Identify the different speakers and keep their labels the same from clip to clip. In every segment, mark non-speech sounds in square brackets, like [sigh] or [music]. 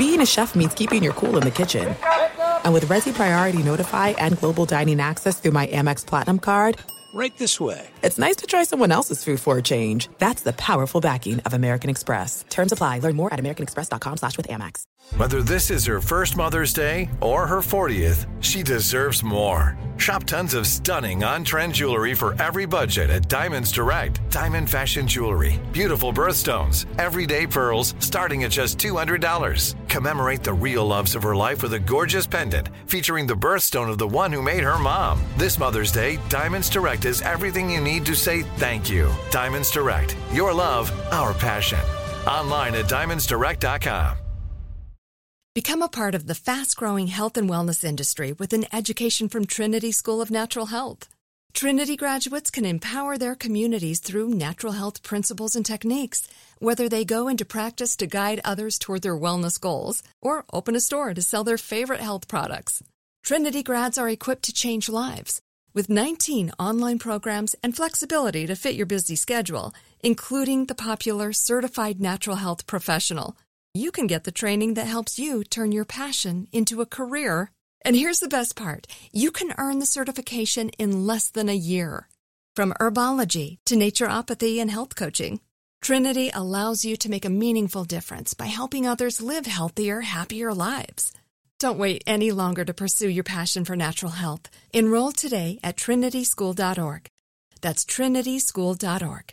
Speaker 1: being a chef means keeping your cool in the kitchen. And with Resi Priority Notify and Global Dining Access through my Amex Platinum card,
Speaker 2: Right this way.
Speaker 1: it's nice to try someone else's food for a change. That's the powerful backing of American Express. Terms apply. Learn more at americanexpress.com slash with Amex.
Speaker 3: Whether this is her first Mother's Day or her 40th, she deserves more. Shop tons of stunning on trend jewelry for every budget at Diamonds Direct. Diamond Fashion Jewelry. Beautiful birthstones. Everyday pearls starting at just $200. Commemorate the real loves of her life with a gorgeous pendant featuring the birthstone of the one who made her mom. This Mother's Day, Diamonds Direct is everything you need to say thank you. Diamonds Direct. Your love, our passion. Online at diamondsdirect.com.
Speaker 4: Become a part of the fast growing health and wellness industry with an education from Trinity School of Natural Health. Trinity graduates can empower their communities through natural health principles and techniques, whether they go into practice to guide others toward their wellness goals or open a store to sell their favorite health products. Trinity grads are equipped to change lives. With 19 online programs and flexibility to fit your busy schedule, including the popular Certified Natural Health Professional, you can get the training that helps you turn your passion into a career. And here's the best part you can earn the certification in less than a year. From herbology to naturopathy and health coaching, Trinity allows you to make a meaningful difference by helping others live healthier, happier lives. Don't wait any longer to pursue your passion for natural health. Enroll today at trinityschool.org. That's trinityschool.org.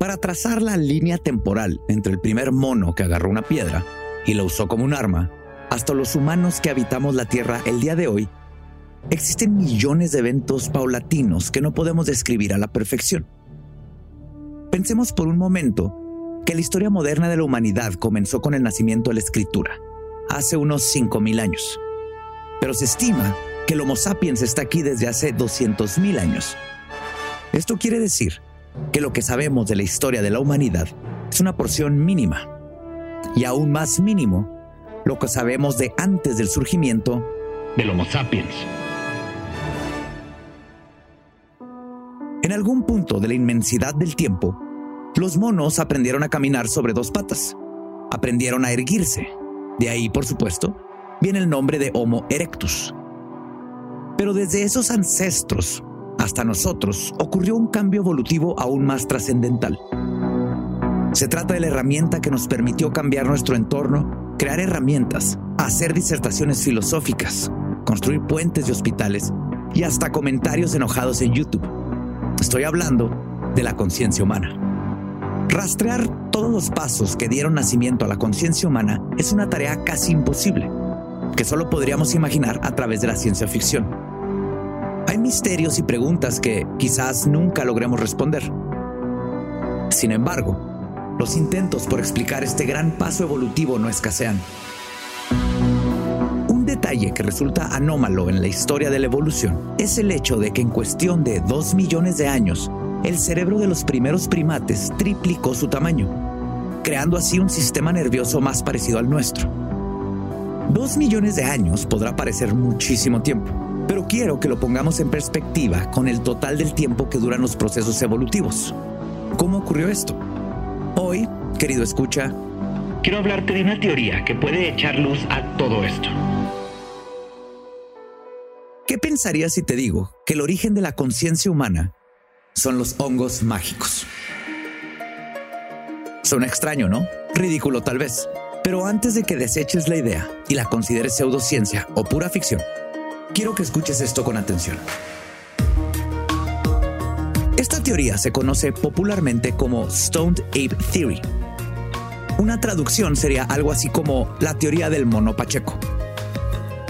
Speaker 5: Para trazar la línea temporal entre el primer mono que agarró una piedra y la usó como un arma, hasta los humanos que habitamos la Tierra el día de hoy, existen millones de eventos paulatinos que no podemos describir a la perfección. Pensemos por un momento que la historia moderna de la humanidad comenzó con el nacimiento de la escritura, hace unos 5.000 años. Pero se estima que el Homo sapiens está aquí desde hace 200.000 años. Esto quiere decir que lo que sabemos de la historia de la humanidad es una porción mínima. Y aún más mínimo, lo que sabemos de antes del surgimiento del Homo sapiens. En algún punto de la inmensidad del tiempo, los monos aprendieron a caminar sobre dos patas. Aprendieron a erguirse. De ahí, por supuesto, viene el nombre de Homo erectus. Pero desde esos ancestros hasta nosotros ocurrió un cambio evolutivo aún más trascendental. Se trata de la herramienta que nos permitió cambiar nuestro entorno, crear herramientas, hacer disertaciones filosóficas, construir puentes y hospitales y hasta comentarios enojados en YouTube. Estoy hablando de la conciencia humana. Rastrear todos los pasos que dieron nacimiento a la conciencia humana es una tarea casi imposible, que solo podríamos imaginar a través de la ciencia ficción. Hay misterios y preguntas que quizás nunca logremos responder. Sin embargo, los intentos por explicar este gran paso evolutivo no escasean. Un detalle que resulta anómalo en la historia de la evolución es el hecho de que en cuestión de dos millones de años, el cerebro de los primeros primates triplicó su tamaño, creando así un sistema nervioso más parecido al nuestro. Dos millones de años podrá parecer muchísimo tiempo, pero quiero que lo pongamos en perspectiva con el total del tiempo que duran los procesos evolutivos. ¿Cómo ocurrió esto? Hoy, querido escucha, quiero hablarte de una teoría que puede echar luz a todo esto. ¿Qué pensarías si te digo que el origen de la conciencia humana son los hongos mágicos? Suena extraño, ¿no? Ridículo tal vez. Pero antes de que deseches la idea y la consideres pseudociencia o pura ficción, quiero que escuches esto con atención. Esta teoría se conoce popularmente como Stoned Ape Theory. Una traducción sería algo así como la teoría del mono pacheco.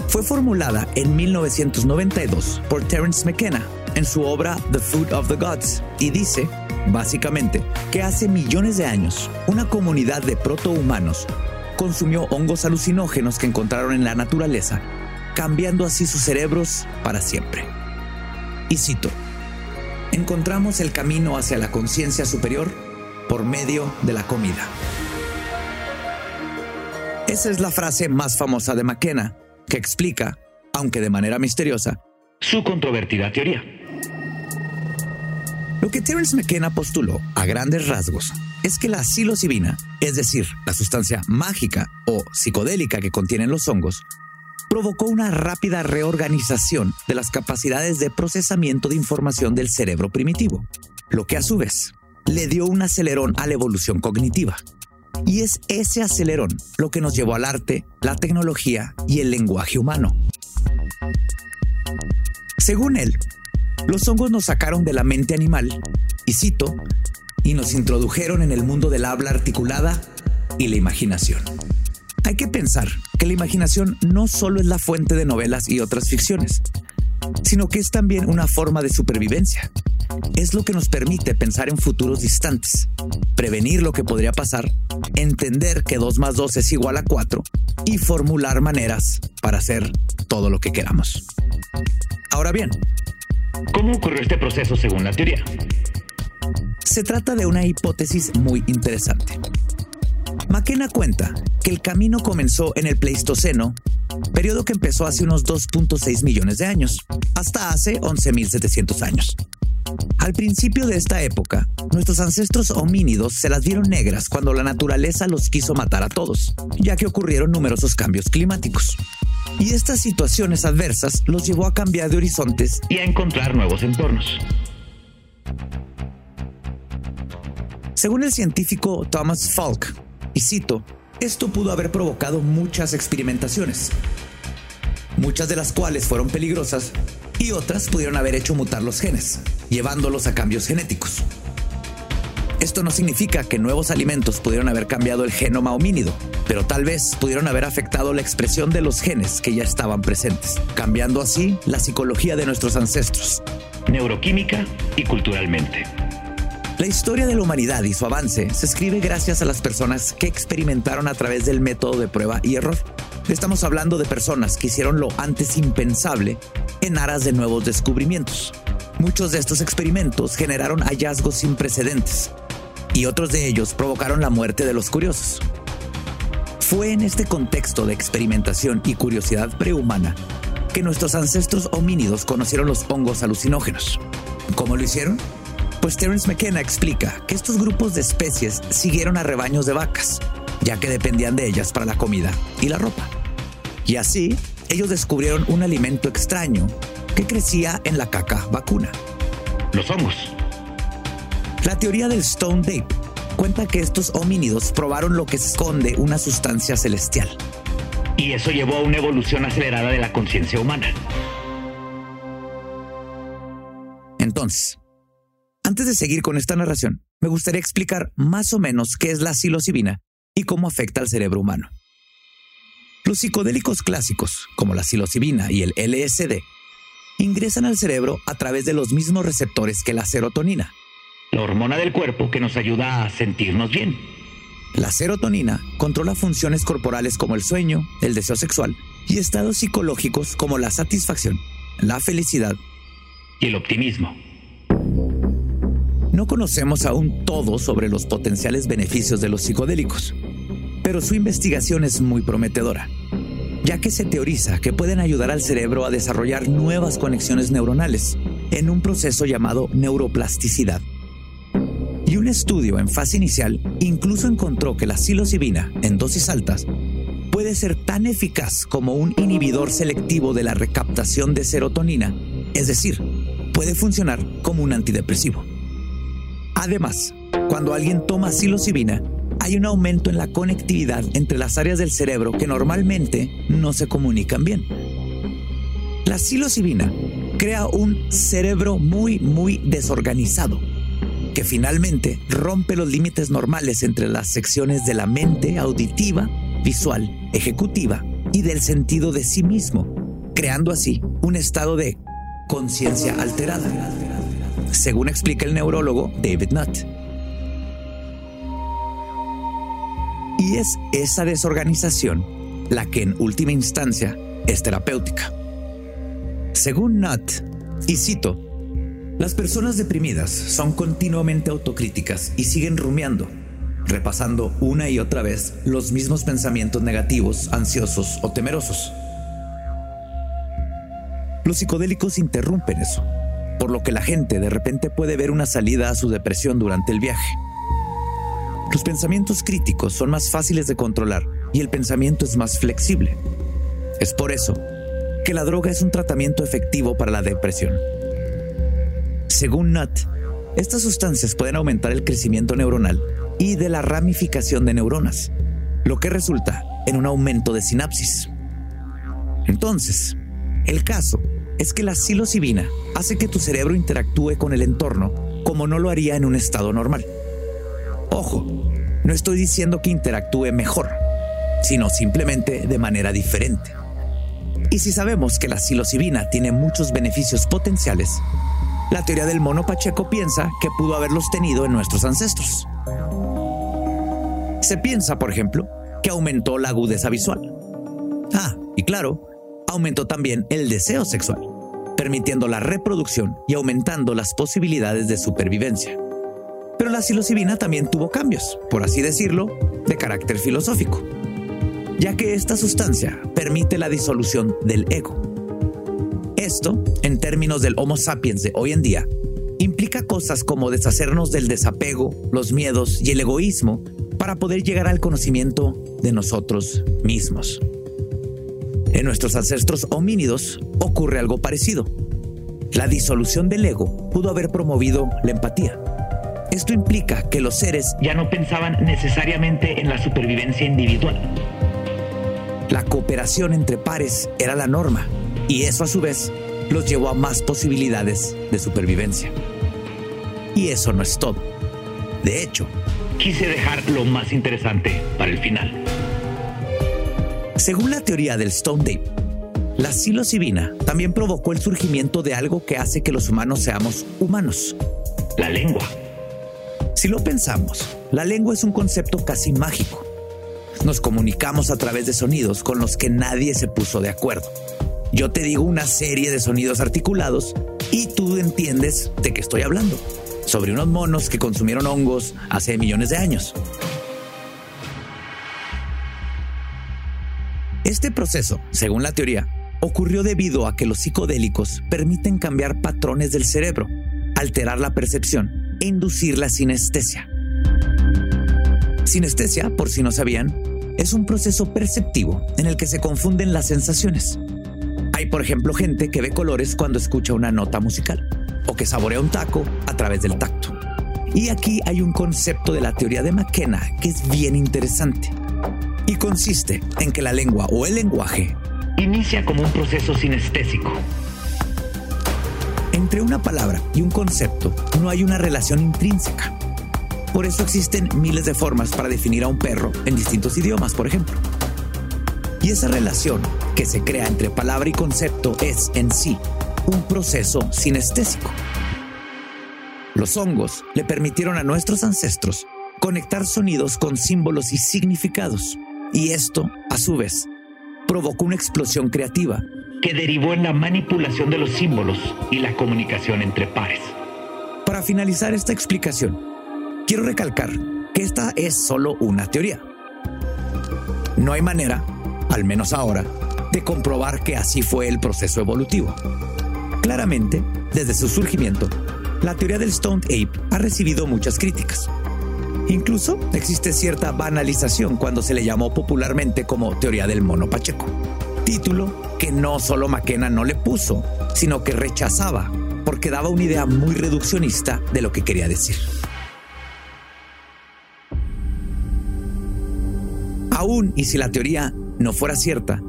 Speaker 5: Fue formulada en 1992 por Terence McKenna, en su obra The Food of the Gods y dice, básicamente, que hace millones de años una comunidad de protohumanos consumió hongos alucinógenos que encontraron en la naturaleza, cambiando así sus cerebros para siempre. Y cito, encontramos el camino hacia la conciencia superior por medio de la comida. Esa es la frase más famosa de McKenna, que explica, aunque de manera misteriosa,
Speaker 2: su controvertida teoría.
Speaker 5: Lo que Terence McKenna postuló a grandes rasgos es que la psilocibina, es decir, la sustancia mágica o psicodélica que contienen los hongos, provocó una rápida reorganización de las capacidades de procesamiento de información del cerebro primitivo, lo que a su vez le dio un acelerón a la evolución cognitiva. Y es ese acelerón lo que nos llevó al arte, la tecnología y el lenguaje humano. Según él, los hongos nos sacaron de la mente animal, y cito, y nos introdujeron en el mundo del habla articulada y la imaginación. Hay que pensar que la imaginación no solo es la fuente de novelas y otras ficciones, sino que es también una forma de supervivencia. Es lo que nos permite pensar en futuros distantes, prevenir lo que podría pasar, entender que 2 más 2 es igual a 4 y formular maneras para hacer todo lo que queramos. Ahora bien,
Speaker 2: ¿cómo ocurrió este proceso según la teoría?
Speaker 5: Se trata de una hipótesis muy interesante. McKenna cuenta que el camino comenzó en el Pleistoceno, periodo que empezó hace unos 2.6 millones de años, hasta hace 11.700 años. Al principio de esta época, nuestros ancestros homínidos se las vieron negras cuando la naturaleza los quiso matar a todos, ya que ocurrieron numerosos cambios climáticos. Y estas situaciones adversas los llevó a cambiar de horizontes
Speaker 2: y a encontrar nuevos entornos.
Speaker 5: Según el científico Thomas Falk, y cito, esto pudo haber provocado muchas experimentaciones, muchas de las cuales fueron peligrosas y otras pudieron haber hecho mutar los genes, llevándolos a cambios genéticos. Esto no significa que nuevos alimentos pudieron haber cambiado el genoma homínido, pero tal vez pudieron haber afectado la expresión de los genes que ya estaban presentes, cambiando así la psicología de nuestros ancestros.
Speaker 2: Neuroquímica y culturalmente.
Speaker 5: La historia de la humanidad y su avance se escribe gracias a las personas que experimentaron a través del método de prueba y error. Estamos hablando de personas que hicieron lo antes impensable en aras de nuevos descubrimientos. Muchos de estos experimentos generaron hallazgos sin precedentes y otros de ellos provocaron la muerte de los curiosos. Fue en este contexto de experimentación y curiosidad prehumana que nuestros ancestros homínidos conocieron los hongos alucinógenos. ¿Cómo lo hicieron? Pues Terence McKenna explica que estos grupos de especies siguieron a rebaños de vacas, ya que dependían de ellas para la comida y la ropa. Y así, ellos descubrieron un alimento extraño que crecía en la caca vacuna.
Speaker 2: Los hongos.
Speaker 5: La teoría del Stone Ape cuenta que estos homínidos probaron lo que esconde una sustancia celestial.
Speaker 2: Y eso llevó a una evolución acelerada de la conciencia humana.
Speaker 5: Entonces, antes de seguir con esta narración, me gustaría explicar más o menos qué es la psilocibina y cómo afecta al cerebro humano. Los psicodélicos clásicos, como la psilocibina y el LSD, ingresan al cerebro a través de los mismos receptores que la serotonina,
Speaker 2: la hormona del cuerpo que nos ayuda a sentirnos bien.
Speaker 5: La serotonina controla funciones corporales como el sueño, el deseo sexual y estados psicológicos como la satisfacción, la felicidad
Speaker 2: y el optimismo.
Speaker 5: No conocemos aún todo sobre los potenciales beneficios de los psicodélicos, pero su investigación es muy prometedora, ya que se teoriza que pueden ayudar al cerebro a desarrollar nuevas conexiones neuronales en un proceso llamado neuroplasticidad. Y un estudio en fase inicial incluso encontró que la psilocibina en dosis altas puede ser tan eficaz como un inhibidor selectivo de la recaptación de serotonina, es decir, puede funcionar como un antidepresivo. Además, cuando alguien toma psilocibina, hay un aumento en la conectividad entre las áreas del cerebro que normalmente no se comunican bien. La psilocibina crea un cerebro muy, muy desorganizado, que finalmente rompe los límites normales entre las secciones de la mente auditiva, visual, ejecutiva y del sentido de sí mismo, creando así un estado de conciencia alterada, según explica el neurólogo David Nutt. Y es esa desorganización la que en última instancia es terapéutica. Según Nutt, y cito, las personas deprimidas son continuamente autocríticas y siguen rumiando, repasando una y otra vez los mismos pensamientos negativos, ansiosos o temerosos. Los psicodélicos interrumpen eso, por lo que la gente de repente puede ver una salida a su depresión durante el viaje. Los pensamientos críticos son más fáciles de controlar y el pensamiento es más flexible. Es por eso que la droga es un tratamiento efectivo para la depresión. Según Nutt, estas sustancias pueden aumentar el crecimiento neuronal y de la ramificación de neuronas, lo que resulta en un aumento de sinapsis. Entonces, el caso es que la psilocibina hace que tu cerebro interactúe con el entorno como no lo haría en un estado normal. Ojo, no estoy diciendo que interactúe mejor, sino simplemente de manera diferente. Y si sabemos que la psilocibina tiene muchos beneficios potenciales, la teoría del mono Pacheco piensa que pudo haberlos tenido en nuestros ancestros. Se piensa, por ejemplo, que aumentó la agudeza visual. Ah, y claro, aumentó también el deseo sexual, permitiendo la reproducción y aumentando las posibilidades de supervivencia. Pero la psilocibina también tuvo cambios, por así decirlo, de carácter filosófico, ya que esta sustancia permite la disolución del ego. Esto, en términos del Homo sapiens de hoy en día, implica cosas como deshacernos del desapego, los miedos y el egoísmo para poder llegar al conocimiento de nosotros mismos. En nuestros ancestros homínidos ocurre algo parecido. La disolución del ego pudo haber promovido la empatía. Esto implica que los seres
Speaker 2: ya no pensaban necesariamente en la supervivencia individual.
Speaker 5: La cooperación entre pares era la norma y eso a su vez los llevó a más posibilidades de supervivencia. Y eso no es todo. De hecho,
Speaker 2: quise dejar lo más interesante para el final.
Speaker 5: Según la teoría del Stone Tape, la psilocibina también provocó el surgimiento de algo que hace que los humanos seamos humanos.
Speaker 2: La lengua.
Speaker 5: Si lo pensamos, la lengua es un concepto casi mágico. Nos comunicamos a través de sonidos con los que nadie se puso de acuerdo. Yo te digo una serie de sonidos articulados y tú entiendes de qué estoy hablando. Sobre unos monos que consumieron hongos hace millones de años. Este proceso, según la teoría, ocurrió debido a que los psicodélicos permiten cambiar patrones del cerebro, alterar la percepción e inducir la sinestesia. Sinestesia, por si no sabían, es un proceso perceptivo en el que se confunden las sensaciones. Hay, por ejemplo, gente que ve colores cuando escucha una nota musical o que saborea un taco a través del tacto. Y aquí hay un concepto de la teoría de McKenna que es bien interesante y consiste en que la lengua o el lenguaje
Speaker 2: inicia como un proceso sinestésico.
Speaker 5: Entre una palabra y un concepto no hay una relación intrínseca. Por eso existen miles de formas para definir a un perro en distintos idiomas, por ejemplo. Y esa relación que se crea entre palabra y concepto es en sí un proceso sinestésico. Los hongos le permitieron a nuestros ancestros conectar sonidos con símbolos y significados y esto, a su vez, provocó una explosión creativa
Speaker 2: que derivó en la manipulación de los símbolos y la comunicación entre pares.
Speaker 5: Para finalizar esta explicación, quiero recalcar que esta es solo una teoría. No hay manera, al menos ahora, de comprobar que así fue el proceso evolutivo. Claramente, desde su surgimiento, la teoría del Stone Ape ha recibido muchas críticas. Incluso existe cierta banalización cuando se le llamó popularmente como teoría del mono Pacheco. Título que no solo McKenna no le puso, sino que rechazaba porque daba una idea muy reduccionista de lo que quería decir. Aún y si la teoría no fuera cierta,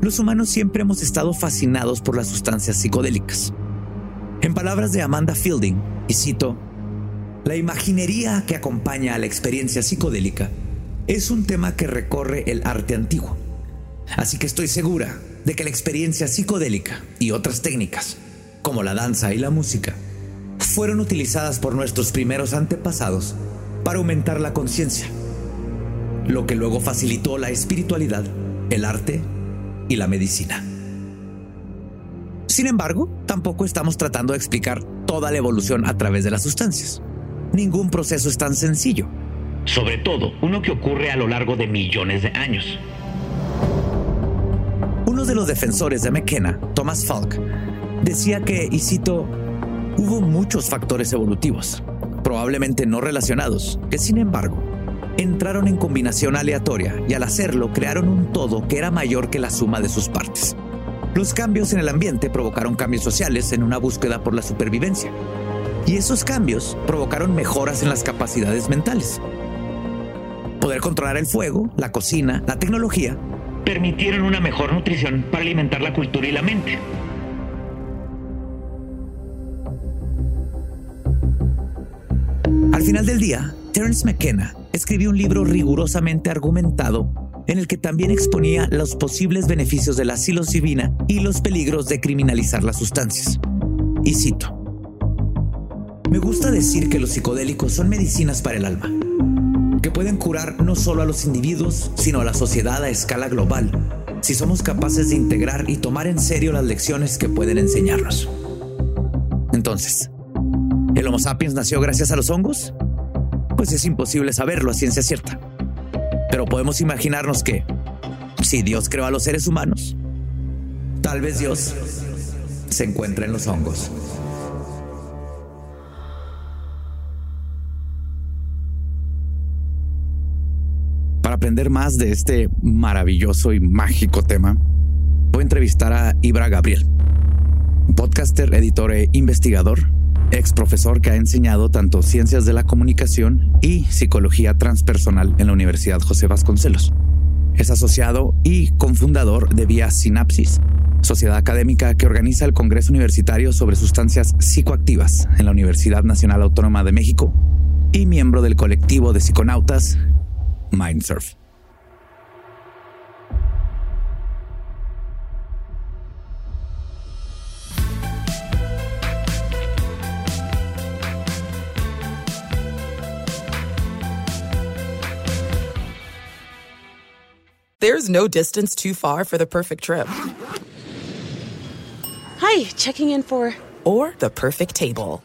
Speaker 5: los humanos siempre hemos estado fascinados por las sustancias psicodélicas. En palabras de Amanda Fielding, y cito, la imaginería que acompaña a la experiencia psicodélica es un tema que recorre el arte antiguo. Así que estoy segura de que la experiencia psicodélica y otras técnicas, como la danza y la música, fueron utilizadas por nuestros primeros antepasados para aumentar la conciencia, lo que luego facilitó la espiritualidad, el arte y la medicina. Sin embargo, tampoco estamos tratando de explicar toda la evolución a través de las sustancias. Ningún proceso es tan sencillo.
Speaker 2: Sobre todo, uno que ocurre a lo largo de millones de años.
Speaker 5: Uno de los defensores de McKenna, Thomas Falk, decía que, y cito, hubo muchos factores evolutivos, probablemente no relacionados, que sin embargo entraron en combinación aleatoria y al hacerlo crearon un todo que era mayor que la suma de sus partes. Los cambios en el ambiente provocaron cambios sociales en una búsqueda por la supervivencia. Y esos cambios provocaron mejoras en las capacidades mentales. Poder controlar el fuego, la cocina, la tecnología.
Speaker 2: Permitieron una mejor nutrición para alimentar la cultura y la mente.
Speaker 5: Al final del día, Terence McKenna escribió un libro rigurosamente argumentado en el que también exponía los posibles beneficios de la psilocibina y los peligros de criminalizar las sustancias. Y cito, Me gusta decir que los psicodélicos son medicinas para el alma, que pueden curar no solo a los individuos, sino a la sociedad a escala global, si somos capaces de integrar y tomar en serio las lecciones que pueden enseñarnos. Entonces, ¿el Homo sapiens nació gracias a los hongos? Pues es imposible saberlo a ciencia cierta. Pero podemos imaginarnos que, si Dios creó a los seres humanos, tal vez Dios se encuentra en los hongos. Aprender más de este maravilloso y mágico tema, voy a entrevistar a Ibra Gabriel, podcaster, editor e investigador ex profesor que ha enseñado tanto ciencias de la comunicación y psicología transpersonal en la Universidad José Vasconcelos. Es asociado y cofundador de Vía Sinapsis, sociedad académica que organiza el Congreso Universitario sobre Sustancias Psicoactivas en la Universidad Nacional Autónoma de México y miembro del colectivo de psiconautas Mindsurf.
Speaker 1: There's no distance too far for the perfect trip.
Speaker 6: Hi, checking in for.
Speaker 1: Or the perfect table.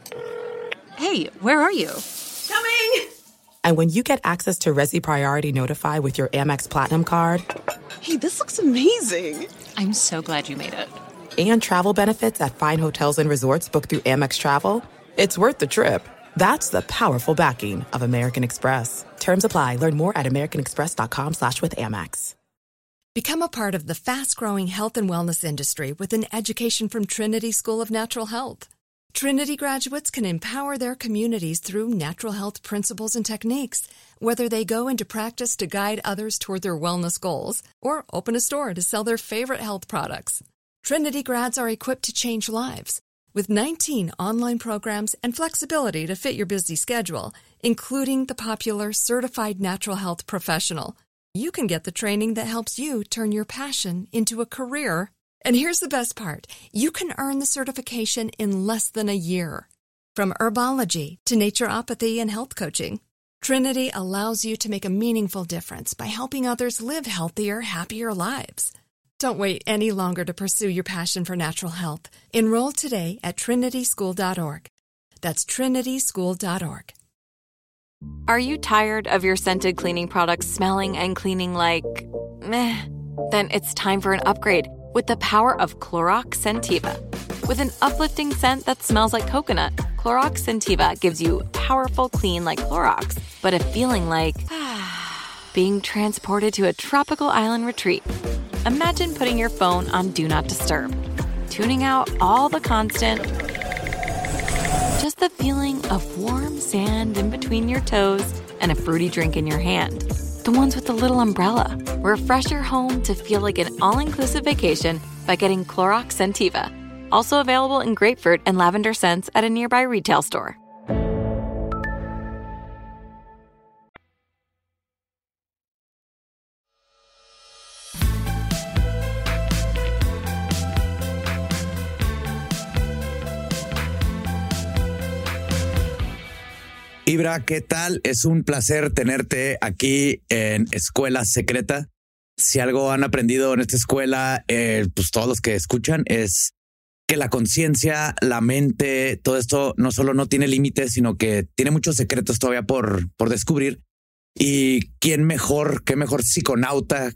Speaker 6: Hey, where are you?
Speaker 1: Coming! And when you get access to Resi Priority Notify with your Amex Platinum card.
Speaker 6: Hey, this looks amazing! I'm so glad you made it.
Speaker 1: And travel benefits at fine hotels and resorts booked through Amex Travel. It's worth the trip. That's the powerful backing of American Express. Terms apply. Learn more at americanexpress.com slash with Amex.
Speaker 4: Become a part of the fast-growing health and wellness industry with an education from Trinity School of Natural Health. Trinity graduates can empower their communities through natural health principles and techniques, whether they go into practice to guide others toward their wellness goals or open a store to sell their favorite health products. Trinity grads are equipped to change lives. With 19 online programs and flexibility to fit your busy schedule, including the popular Certified Natural Health Professional, you can get the training that helps you turn your passion into a career. And here's the best part you can earn the certification in less than a year. From herbology to naturopathy and health coaching, Trinity allows you to make a meaningful difference by helping others live healthier, happier lives. Don't wait any longer to pursue your passion for natural health. Enroll today at trinityschool.org. That's trinityschool.org.
Speaker 7: Are you tired of your scented cleaning products smelling and cleaning like meh? Then it's time for an upgrade with the power of Clorox Sentiva. With an uplifting scent that smells like coconut, Clorox Sentiva gives you powerful clean like Clorox, but a feeling like [sighs] being transported to a tropical island retreat. Imagine putting your phone on Do Not Disturb, tuning out all the constant just the feeling of warm sand in between your toes and a fruity drink in your hand. The ones with the little umbrella. Refresh your home to feel like an all inclusive vacation by getting Clorox Sentiva. Also available in grapefruit and lavender scents at a nearby retail store.
Speaker 5: Ibra, ¿qué tal? Es un placer tenerte aquí en Escuela Secreta. Si algo han aprendido en esta escuela, eh, pues todos los que escuchan es que la conciencia, la mente, todo esto no solo no tiene límites, sino que tiene muchos secretos todavía por, por descubrir. Y quién mejor, qué mejor psiconauta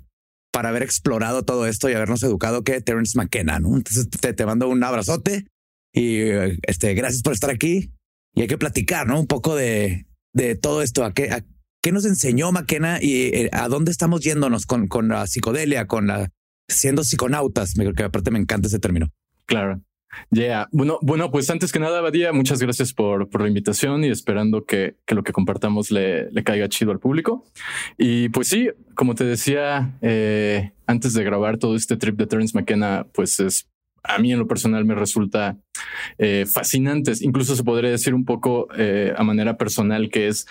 Speaker 5: para haber explorado todo esto y habernos educado que Terence McKenna. ¿no? Entonces te, te mando un abrazote y este, gracias por estar aquí. Y hay que platicar, ¿no? Un poco de, de todo esto. ¿A qué, qué nos enseñó McKenna y eh, a dónde estamos yéndonos con, con la psicodelia, con la siendo psiconautas? Que aparte me encanta ese término.
Speaker 8: Claro. Yeah. Bueno, bueno, pues antes que nada, Badía, muchas gracias por, por la invitación y esperando que, que lo que compartamos le, le, caiga chido al público. Y pues sí, como te decía eh, antes de grabar todo este trip de Terence McKenna, pues es a mí en lo personal me resulta eh, fascinante. Incluso se podría decir un poco eh, a manera personal que es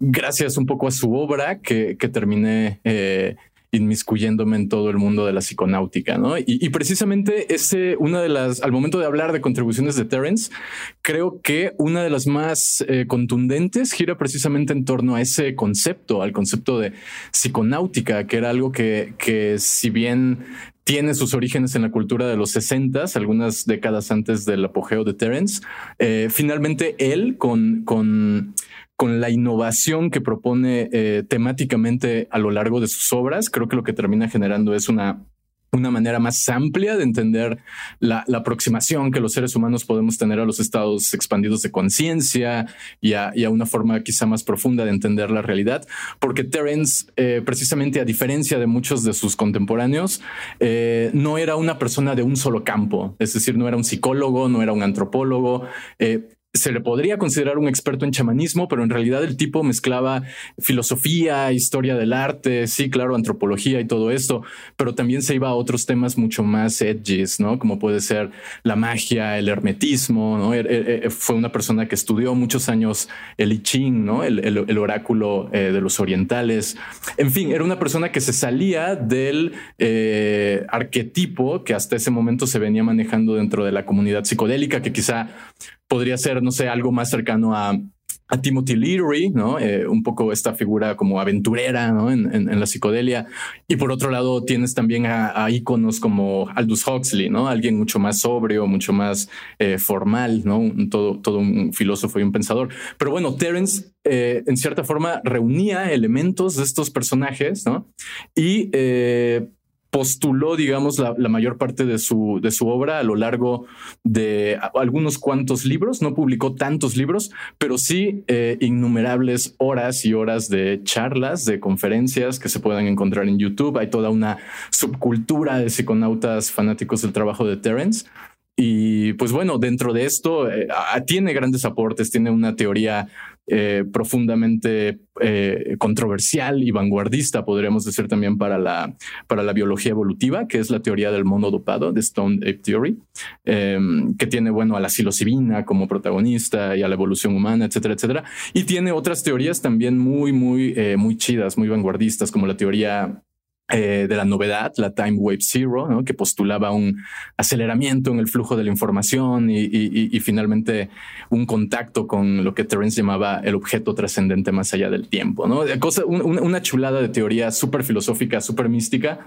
Speaker 8: gracias un poco a su obra que, que terminé eh, inmiscuyéndome en todo el mundo de la psiconáutica, ¿no? Y, precisamente ese, una de las, al momento de hablar de contribuciones de Terence, creo que una de las más eh, contundentes gira precisamente en torno a ese concepto, al concepto de psiconáutica, que era algo que, que si bien tiene sus orígenes en la cultura de los 60, algunas décadas antes del apogeo de Terence. Eh, finalmente, él con, con con la innovación que propone eh, temáticamente a lo largo de sus obras, creo que lo que termina generando es una una manera más amplia de entender la, aproximación que los seres humanos podemos tener a los estados expandidos de conciencia y, a, una forma quizá más profunda de entender la realidad, porque Terence, eh, precisamente a diferencia de muchos de sus contemporáneos, eh, no era una persona de un solo campo, es decir, no era un psicólogo, no era un antropólogo, se le podría considerar un experto en chamanismo, pero en realidad el tipo mezclaba filosofía, historia del arte, sí, claro, antropología y todo esto, pero también se iba a otros temas mucho más edgys, ¿no? Como puede ser la magia, el hermetismo, ¿no? Er, er, er, fue una persona que estudió muchos años el I Ching, ¿no? El, oráculo eh, de los orientales. En fin, era una persona que se salía del eh, arquetipo que hasta ese momento se venía manejando dentro de la comunidad psicodélica, que quizá podría ser, no sé, algo más cercano a, a Timothy Leary, ¿no? Eh, un poco esta figura como aventurera, ¿no? En, la psicodelia. Y por otro lado, tienes también a, íconos como Aldous Huxley, ¿no? Alguien mucho más sobrio, mucho más eh, formal, ¿no? todo, todo un filósofo y un pensador. Pero bueno, Terence, eh, en cierta forma, reunía elementos de estos personajes, ¿no? Y postuló, digamos, la, mayor parte de su, de su obra a lo largo de algunos cuantos libros. No publicó tantos libros, pero sí eh, innumerables horas y horas de charlas, de conferencias que se puedan encontrar en YouTube. Hay toda una subcultura de psiconautas fanáticos del trabajo de Terence. Y pues bueno, dentro de esto eh, tiene grandes aportes, tiene una teoría eh, profundamente eh, controversial y vanguardista, podríamos decir también para la, para la biología evolutiva, que es la teoría del mono dopado, de Stone Ape Theory, em, que tiene, bueno, a la psilocibina como protagonista y a la evolución humana, etcétera, etcétera. Y tiene otras teorías también muy, muy, eh, muy chidas, muy vanguardistas, como la teoría eh, de la novedad, la Time Wave Zero, que postulaba un aceleramiento en el flujo de la información y, finalmente un contacto con lo que Terence llamaba el objeto trascendente más allá del tiempo. ¿no? Cosa, una chulada de teoría súper filosófica, súper mística,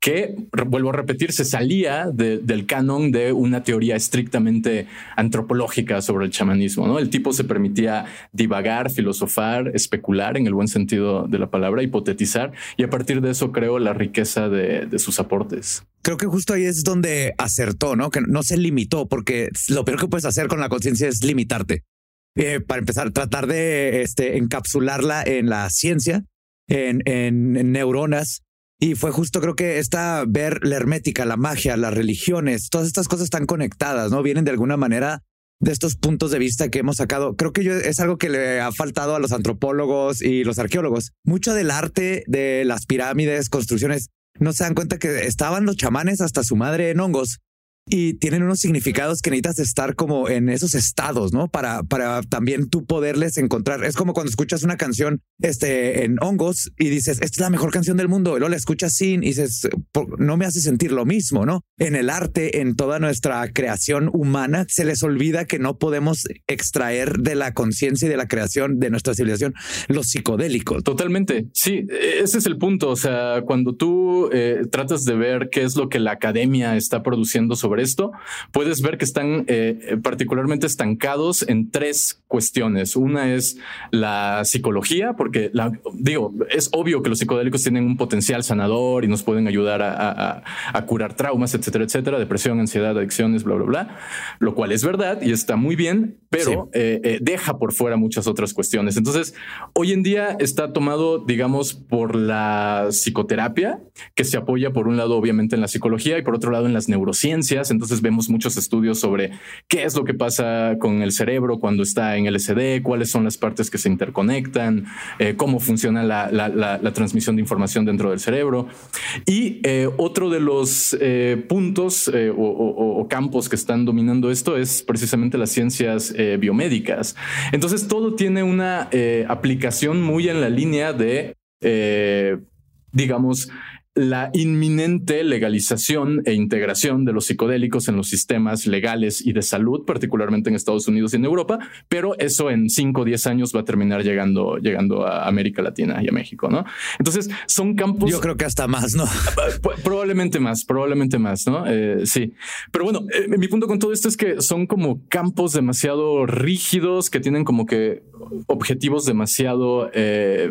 Speaker 8: que, vuelvo a repetir, se salía del canon de una teoría estrictamente antropológica sobre el chamanismo. ¿no? El tipo se permitía divagar, filosofar, especular en el buen sentido de la palabra, hipotetizar, y a partir de eso creo la riqueza de, sus aportes.
Speaker 5: Creo que justo ahí es donde acertó, ¿no? Que no se limitó, porque lo peor que puedes hacer con la conciencia es limitarte. Eh, para empezar, tratar de este, encapsularla en la ciencia, en, en, neuronas. Y fue justo, creo que esta ver la hermética, la magia, las religiones, todas estas cosas están conectadas, ¿no? Vienen de alguna manera de estos puntos de vista que hemos sacado. Creo que yo, es algo que le ha faltado a los antropólogos y los arqueólogos. Mucho del arte de las pirámides, construcciones, no se dan cuenta que estaban los chamanes hasta su madre en hongos y tienen unos significados que necesitas estar como en esos estados, ¿no? Para, para también tú poderles encontrar. Es como cuando escuchas una canción este, en hongos y dices, esta es la mejor canción del mundo, y luego la escuchas sin y dices, no me hace sentir lo mismo, ¿no? En el arte, en toda nuestra creación humana, se les olvida que no podemos extraer de la conciencia y de la creación de nuestra civilización los psicodélicos.
Speaker 8: Totalmente. Sí, ese es el punto. O sea, cuando tú eh, tratas de ver qué es lo que la academia está produciendo sobre esto, puedes ver que están eh, particularmente estancados en tres cuestiones. Una es la psicología, porque la, digo, es obvio que los psicodélicos tienen un potencial sanador y nos pueden ayudar a, curar traumas, etcétera, etcétera, depresión, ansiedad, adicciones, bla, bla, bla, lo cual es verdad y está muy bien, pero eh, eh, deja por fuera muchas otras cuestiones. Entonces, hoy en día está tomado, digamos, por la psicoterapia, que se apoya por un lado, obviamente, en la psicología y por otro lado en las neurociencias entonces vemos muchos estudios sobre qué es lo que pasa con el cerebro cuando está en LSD, cuáles son las partes que se interconectan, eh, cómo funciona la, transmisión de información dentro del cerebro. Y eh, otro de los eh, puntos o, campos que están dominando esto es precisamente las ciencias biomédicas. Entonces todo tiene una aplicación muy en la línea de digamos, la inminente legalización e integración de los psicodélicos en los sistemas legales y de salud, particularmente en Estados Unidos y en Europa, pero eso en 5 o 10 años va a terminar llegando, llegando a América Latina y a México, ¿no? Entonces, son campos...
Speaker 5: Yo creo que hasta más, ¿no? [laughs]
Speaker 8: Probablemente más, probablemente más, ¿no? Eh, sí. Pero bueno, eh, mi punto con todo esto es que son como campos demasiado rígidos que tienen como que objetivos demasiado eh,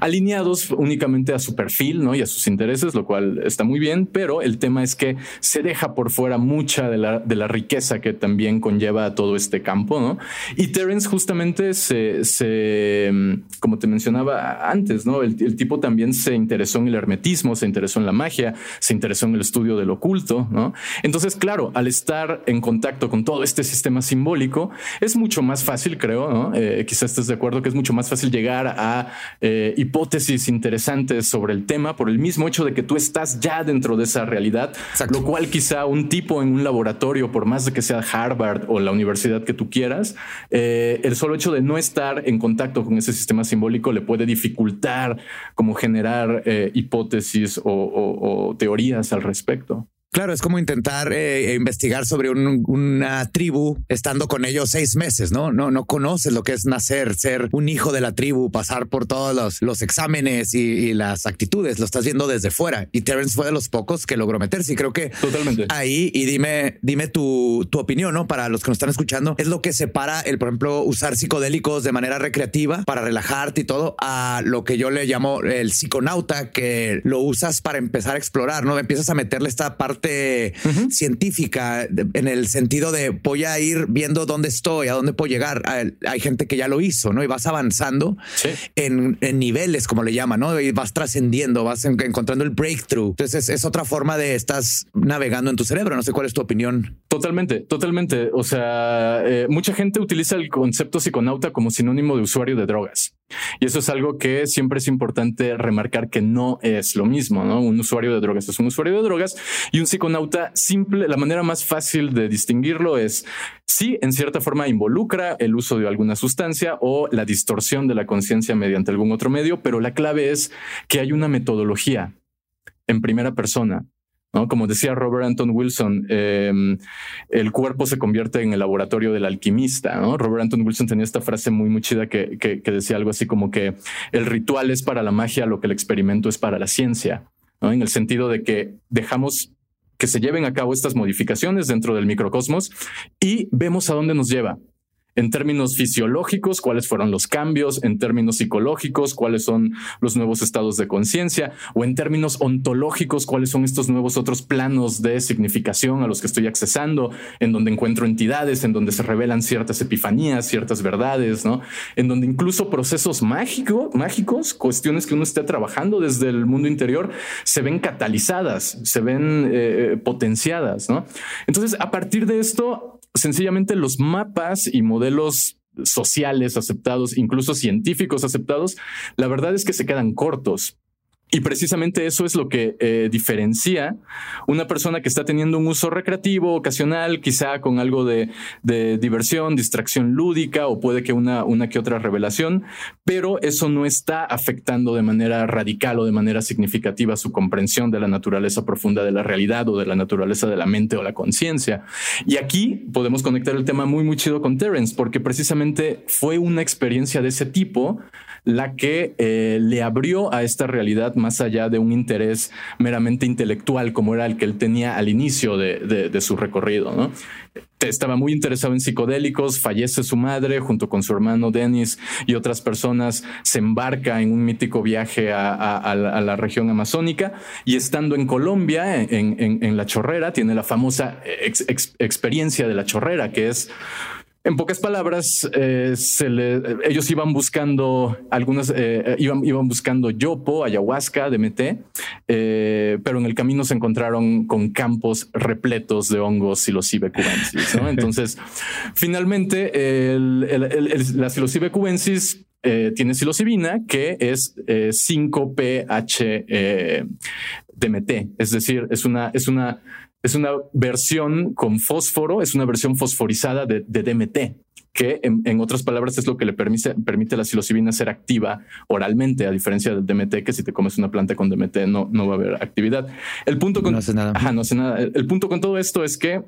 Speaker 8: alineados únicamente a su perfil, ¿no? Y a sus intereses lo cual está muy bien, pero el tema es que se deja por fuera mucha de la, riqueza que también conlleva todo este campo, ¿no? Y Terence justamente se, se como te mencionaba antes, ¿no? El, tipo también se interesó en el hermetismo, se interesó en la magia, se interesó en el estudio del oculto, ¿no? Entonces, claro, al estar en contacto con todo este sistema simbólico, es mucho más fácil, creo, ¿no? Eh, quizás estés de acuerdo que es mucho más fácil llegar a eh, hipótesis interesantes sobre el tema por el mismo hecho de que tú estás ya dentro de esa realidad, lo cual quizá un tipo en un laboratorio, por más de que sea Harvard o la universidad que tú quieras, eh, el solo hecho de no estar en contacto con ese sistema simbólico le puede dificultar como generar eh, hipótesis o teorías al respecto.
Speaker 5: Claro, es como intentar eh, investigar sobre una tribu estando con ellos seis meses, ¿no? No, no conoces lo que es nacer, ser un hijo de la tribu, pasar por todos los, exámenes y, las actitudes. Lo estás viendo desde fuera. Y Terence fue de los pocos que logró meterse. Y creo que
Speaker 8: totalmente
Speaker 5: ahí y dime, dime tu, tu opinión, ¿no? Para los que nos están escuchando, es lo que separa el, por ejemplo, usar psicodélicos de manera recreativa para relajarte y todo a lo que yo le llamo el psiconauta, que lo usas para empezar a explorar, ¿no? Empiezas a meterle esta parte científica en el sentido de voy a ir viendo dónde estoy, a dónde puedo llegar. Hay gente que ya lo hizo, ¿no? Y vas avanzando en, niveles, como le llaman, ¿no? Y vas trascendiendo, vas encontrando el breakthrough. Entonces es, otra forma de estás navegando en tu cerebro. No sé cuál es tu opinión.
Speaker 8: Totalmente, totalmente. O sea, eh, mucha gente utiliza el concepto psiconauta como sinónimo de usuario de drogas. Y eso es algo que siempre es importante remarcar que no es lo mismo, ¿no? Un usuario de drogas es un usuario de drogas y un psiconauta simple, la manera más fácil de distinguirlo es si en cierta forma involucra el uso de alguna sustancia o la distorsión de la conciencia mediante algún otro medio, pero la clave es que hay una metodología en primera persona como decía Robert Anton Wilson, em, el cuerpo se convierte en el laboratorio del alquimista. Robert Anton Wilson tenía esta frase muy, muy chida que, decía algo así como que el ritual es para la magia lo que el experimento es para la ciencia, en el sentido de que dejamos que se lleven a cabo estas modificaciones dentro del microcosmos y vemos a dónde nos lleva en términos fisiológicos, cuáles fueron los cambios, en términos psicológicos, cuáles son los nuevos estados de conciencia, o en términos ontológicos, cuáles son estos nuevos otros planos de significación a los que estoy accesando, en donde encuentro entidades, en donde se revelan ciertas epifanías, ciertas verdades, ¿no? En donde incluso procesos mágicos, mágicos, cuestiones que uno esté trabajando desde el mundo interior, se ven catalizadas, se ven eh, potenciadas, ¿no? Entonces, a partir de esto, sencillamente los mapas y modelos sociales aceptados, incluso científicos aceptados, la verdad es que se quedan cortos. Y precisamente eso es lo que eh, diferencia una persona que está teniendo un uso recreativo, ocasional, quizá con algo de, diversión, distracción lúdica o puede que una, una que otra revelación, pero eso no está afectando de manera radical o de manera significativa su comprensión de la naturaleza profunda de la realidad o de la naturaleza de la mente o la conciencia. Y aquí podemos conectar el tema muy, muy chido con Terence, porque precisamente fue una experiencia de ese tipo la que eh, le abrió a esta realidad más allá de un interés meramente intelectual como era el que él tenía al inicio de, su recorrido. ¿no? Estaba muy interesado en psicodélicos, fallece su madre junto con su hermano Dennis y otras personas, se embarca en un mítico viaje a, la, región amazónica y estando en Colombia, en, La Chorrera, tiene la famosa experiencia de La Chorrera, que es en pocas palabras, eh, se le, ellos iban buscando algunas, eh, iban, iban buscando yopo, ayahuasca, DMT, eh, pero en el camino se encontraron con campos repletos de hongos psilocibe cubensis. ¿no? [laughs] Entonces, finalmente, el, el, la psilocibe cubensis tiene psilocibina, que es 5-PH DMT, es decir, es una, es una es una versión con fósforo, es una versión fosforizada de, DMT, que en, otras palabras es lo que le permite, permite a la psilocibina ser activa oralmente, a diferencia del DMT, que si te comes una planta con DMT no, no va a haber actividad. El punto con,
Speaker 5: no hace nada.
Speaker 8: no hace nada. el punto con todo esto es que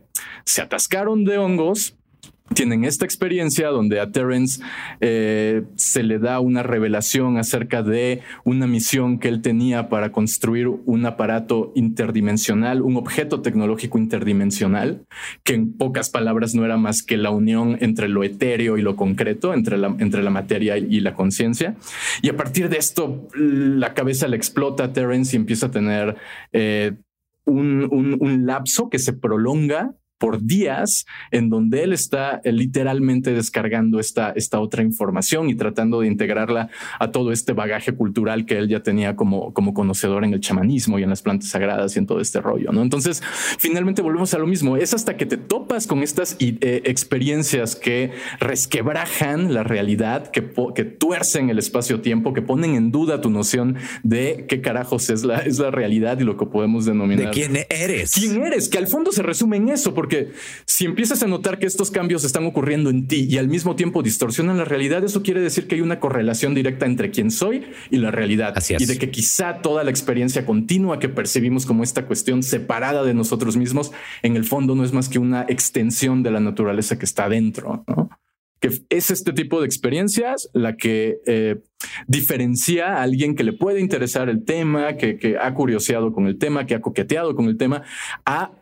Speaker 8: se atascaron de hongos tienen esta experiencia donde a Terence eh, se le da una revelación acerca de una misión que él tenía para construir un aparato interdimensional, un objeto tecnológico interdimensional, que en pocas palabras no era más que la unión entre lo etéreo y lo concreto, entre la, entre la materia y la conciencia. Y a partir de esto, la cabeza le explota a Terence y empieza a tener eh, un, un lapso que se prolonga por días en donde él está eh, literalmente descargando esta, esta otra información y tratando de integrarla a todo este bagaje cultural que él ya tenía como, como conocedor en el chamanismo y en las plantas sagradas y en todo este rollo. ¿no? Entonces, finalmente volvemos a lo mismo. Es hasta que te topas con estas eh, experiencias que resquebrajan la realidad, que, que tuercen el espacio-tiempo, que ponen en duda tu noción de qué carajos es la, es la realidad y lo que podemos denominar.
Speaker 5: De quién eres.
Speaker 8: ¿Quién eres? Que al fondo se resume en eso, porque si empiezas a notar que estos cambios están ocurriendo en ti y al mismo tiempo distorsionan la realidad, eso quiere decir que hay una correlación directa entre quién soy y la realidad. Y de que quizá toda la experiencia continua que percibimos como esta cuestión separada de nosotros mismos, en el fondo no es más que una extensión de la naturaleza que está dentro. que es este tipo de experiencias la que eh, diferencia a alguien que le puede interesar el tema, que, que, ha curioseado con el tema, que ha coqueteado con el tema, a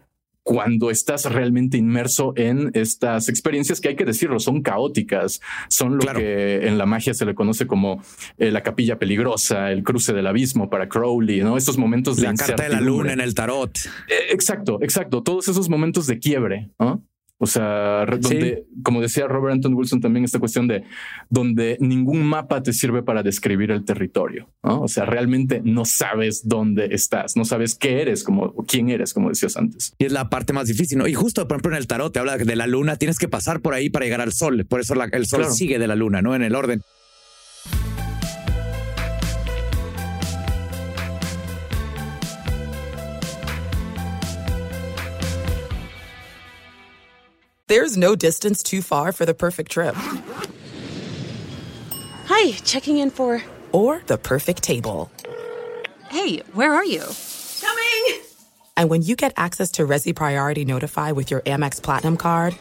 Speaker 8: cuando estás realmente inmerso en estas experiencias que hay que decirlo, son caóticas, son lo que en la magia se le conoce como eh, la capilla peligrosa, el cruce del abismo para Crowley, ¿no? Estos momentos de
Speaker 5: la carta de la luna en el tarot.
Speaker 8: Eh, exacto, exacto, todos esos momentos de quiebre, ¿no? O sea, donde, como decía Robert Anton Wilson, también esta cuestión de donde ningún mapa te sirve para describir el territorio. O sea, realmente no sabes dónde estás, no sabes qué eres, como quién eres, como decías antes.
Speaker 5: Y es la parte más difícil. ¿no? Y justo, por ejemplo, en el tarot te habla de la luna, tienes que pasar por ahí para llegar al sol. Por eso el sol sigue de la luna, no en el orden.
Speaker 1: There's no distance too far for the perfect trip.
Speaker 6: Hi, checking in for.
Speaker 1: Or the perfect table.
Speaker 6: Hey, where are you?
Speaker 1: Coming! And when you get access to Resi Priority Notify with your Amex Platinum card.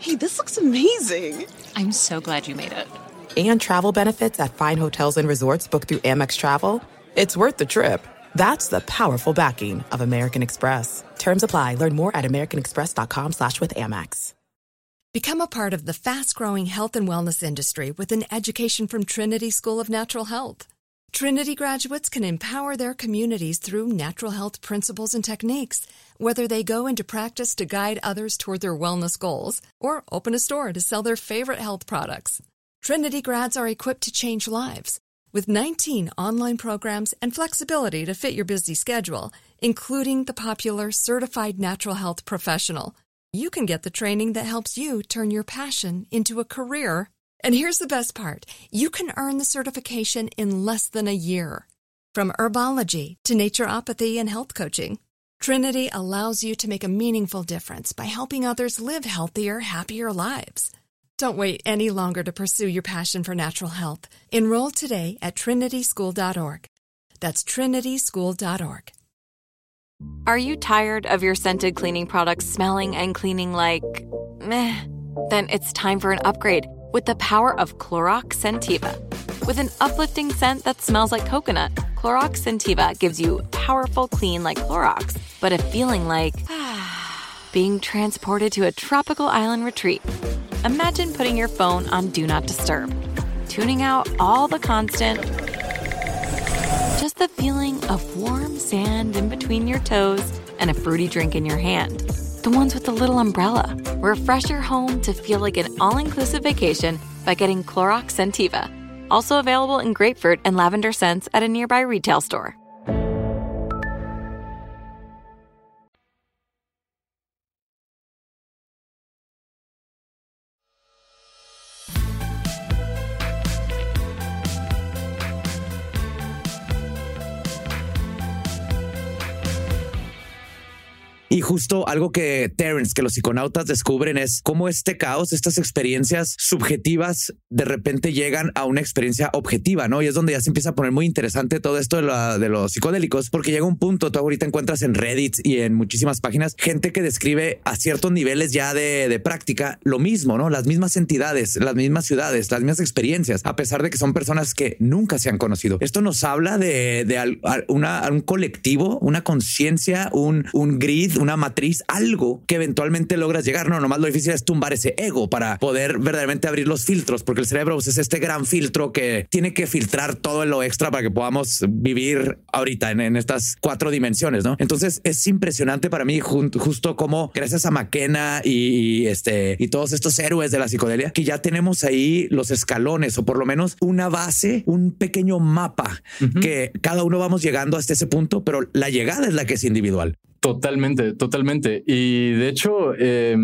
Speaker 6: Hey, this looks amazing! I'm so glad you made it.
Speaker 1: And travel benefits at fine hotels and resorts booked through Amex Travel. It's worth the trip. That's the powerful backing of American Express. Terms apply. Learn more at americanexpress.com slash with Amex.
Speaker 4: Become a part of the fast-growing health and wellness industry with an education from Trinity School of Natural Health. Trinity graduates can empower their communities through natural health principles and techniques, whether they go into practice to guide others toward their wellness goals or open a store to sell their favorite health products. Trinity grads are equipped to change lives. With 19 online programs and flexibility to fit your busy schedule, including the popular Certified Natural Health Professional – you can get the training that helps you turn your passion into a career. And here's the best part you can earn the certification in less than a year. From herbology to naturopathy and health coaching, Trinity allows you to make a meaningful difference by helping others live healthier, happier lives. Don't wait any longer to pursue your passion for natural health. Enroll today at trinityschool.org. That's trinityschool.org.
Speaker 7: Are you tired of your scented cleaning products smelling and cleaning like meh? Then it's time for an upgrade with the power of Clorox Sentiva. With an uplifting scent that smells like coconut, Clorox Sentiva gives you powerful clean like Clorox, but a feeling like [sighs] being transported to a tropical island retreat. Imagine putting your phone on Do Not Disturb, tuning out all the constant, just the feeling of warm sand in between your toes and a fruity drink in your hand. The ones with the little umbrella. Refresh your home to feel like an all inclusive vacation by getting Clorox Sentiva also available in grapefruit and lavender scents at a nearby retail store.
Speaker 5: Y justo algo que Terence, que los psiconautas descubren es cómo este caos, estas experiencias subjetivas, de repente llegan a una experiencia objetiva, ¿no? Y es donde ya se empieza a poner muy interesante todo esto de, los psicodélicos, porque llega un punto, tú ahorita encuentras en Reddit y en muchísimas páginas gente que describe a ciertos niveles ya de, práctica lo mismo, ¿no? Las mismas entidades, las mismas ciudades, las mismas experiencias, a pesar de que son personas que nunca se han conocido. Esto nos habla de, una, un colectivo, una conciencia, un, un grid, una matriz, algo que eventualmente logras llegar. No, nomás lo difícil es tumbar ese ego para poder verdaderamente abrir los filtros, porque el cerebro pues, es este gran filtro que tiene que filtrar todo lo extra para que podamos vivir ahorita en, estas cuatro dimensiones, ¿no? Entonces es impresionante para mí justo como gracias a McKenna y, este y todos estos héroes de la psicodelia que ya tenemos ahí los escalones o por lo menos una base, un pequeño mapa que cada uno vamos llegando hasta ese punto, pero la llegada es la que es individual.
Speaker 8: Totalmente, totalmente. Y de hecho, eh,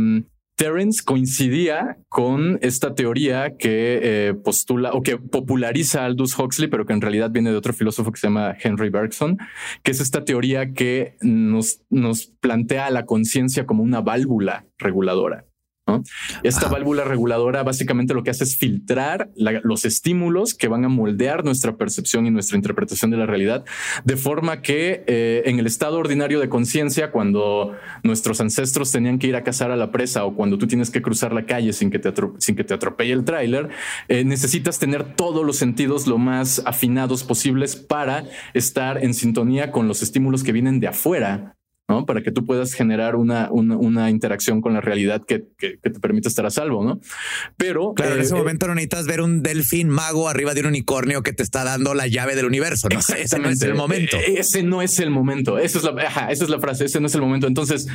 Speaker 8: Terence coincidía con esta teoría que eh, postula o que populariza Aldous Huxley, pero que en realidad viene de otro filósofo que se llama Henry Bergson, que es esta teoría que nos, nos plantea la conciencia como una válvula reguladora. Esta válvula reguladora básicamente lo que hace es filtrar los estímulos que van a moldear nuestra percepción y nuestra interpretación de la realidad, de forma que eh, en el estado ordinario de conciencia, cuando nuestros ancestros tenían que ir a cazar a la presa o cuando tú tienes que cruzar la calle sin que te, sin que te atropelle el tráiler, eh, necesitas tener todos los sentidos lo más afinados posibles para estar en sintonía con los estímulos que vienen de afuera ¿no? Para que tú puedas generar una, una, interacción con la realidad que, que, te permita estar a salvo, ¿no? Pero...
Speaker 5: Claro, en ese eh, momento no necesitas ver un delfín mago arriba de un unicornio que te está dando la llave del universo, ¿no? Ese no es el momento.
Speaker 8: E, ese no es el momento. Esa es, la, esa es la frase, ese no es el momento. Entonces,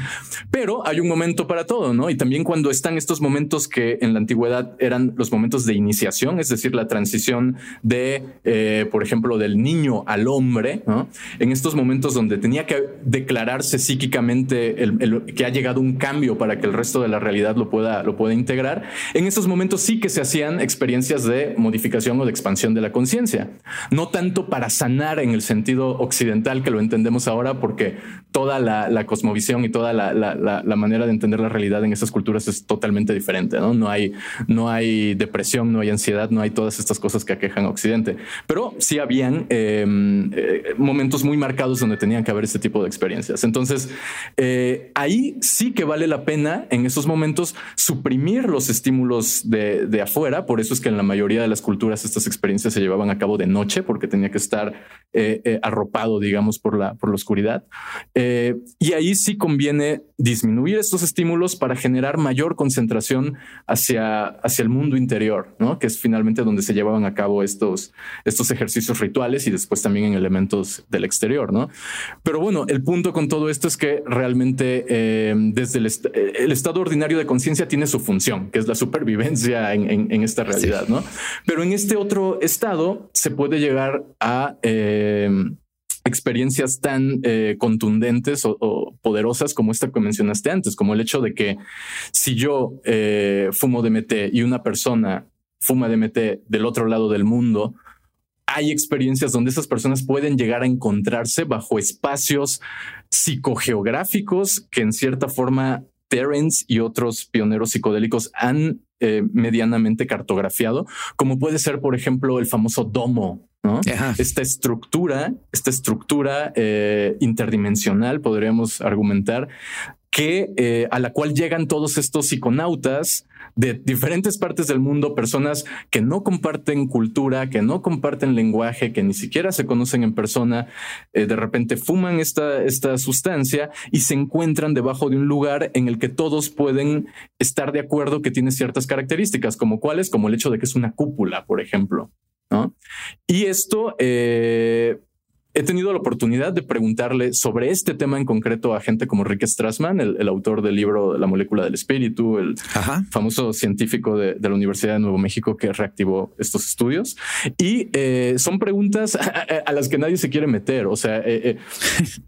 Speaker 8: pero hay un momento para todo, ¿no? Y también cuando están estos momentos que en la antigüedad eran los momentos de iniciación, es decir, la transición de, eh, por ejemplo, del niño al hombre, ¿no? En estos momentos donde tenía que declararse psíquicamente el, que ha llegado un cambio para que el resto de la realidad lo pueda, lo pueda integrar, en esos momentos sí que se hacían experiencias de modificación o de expansión de la conciencia. No tanto para sanar en el sentido occidental que lo entendemos ahora, porque toda la, cosmovisión y toda la, manera de entender la realidad en esas culturas es totalmente diferente. No, no, hay, no hay depresión, no hay ansiedad, no hay todas estas cosas que aquejan a Occidente. Pero sí habían em, eh, momentos muy marcados donde tenían que haber este tipo de experiencias. Entonces, entonces, eh, ahí sí que vale la pena en esos momentos suprimir los estímulos de, afuera. Por eso es que en la mayoría de las culturas estas experiencias se llevaban a cabo de noche porque tenía que estar eh, eh, arropado, digamos, por la, por la oscuridad. y ahí sí conviene disminuir estos estímulos para generar mayor concentración hacia, hacia el mundo interior, ¿no? que es finalmente donde se llevaban a cabo estos, estos ejercicios rituales y después también en elementos del exterior. ¿no? Pero bueno, el punto con todo esto esto es que realmente eh, desde eh, el, estado ordinario de conciencia tiene su función, que es la supervivencia en, esta realidad, ¿no? Pero en este otro estado se puede llegar a eh, experiencias tan contundentes o, poderosas como esta que mencionaste antes, como el hecho de que si yo fumo DMT y una persona fuma DMT del otro lado del mundo, hay experiencias donde esas personas pueden llegar a encontrarse bajo espacios psicogeográficos que en cierta forma Terence y otros pioneros psicodélicos han eh, medianamente cartografiado, como puede ser, por ejemplo, el famoso domo, ¿no? Esta estructura, esta estructura eh, interdimensional, podríamos argumentar, que eh, a la cual llegan todos estos psiconautas de diferentes partes del mundo, personas que no comparten cultura, que no comparten lenguaje, que ni siquiera se conocen en persona, eh, de repente fuman esta, esta sustancia y se encuentran debajo de un lugar en el que todos pueden estar de acuerdo que tiene ciertas características, como cuáles, como el hecho de que es una cúpula, por ejemplo. ¿no? Y esto eh, he tenido la oportunidad de preguntarle sobre este tema en concreto a gente como Rick Strassman, el, autor del libro La molécula del espíritu, el famoso científico de, la Universidad de Nuevo México que reactivó estos estudios. Y eh, son preguntas [laughs] a, las que nadie se quiere meter. O sea, eh, eh,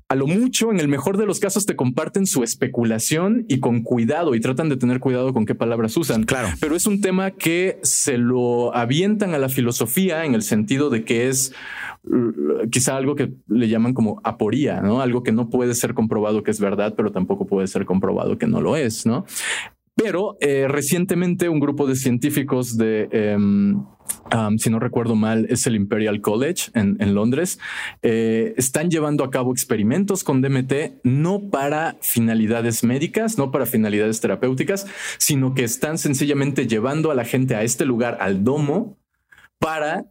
Speaker 8: a lo mucho, en el mejor de los casos, te comparten su especulación y con cuidado y tratan de tener cuidado con qué palabras usan.
Speaker 5: Claro.
Speaker 8: Pero es un tema que se lo avientan a la filosofía en el sentido de que es quizá algo que le llaman como aporía, ¿no? Algo que no puede ser comprobado que es verdad, pero tampoco puede ser comprobado que no lo es, ¿no? Pero eh, recientemente un grupo de científicos de, em, si no recuerdo mal, es el Imperial College en, Londres, eh, están llevando a cabo experimentos con DMT no para finalidades médicas, no para finalidades terapéuticas, sino que están sencillamente llevando a la gente a este lugar, al domo, para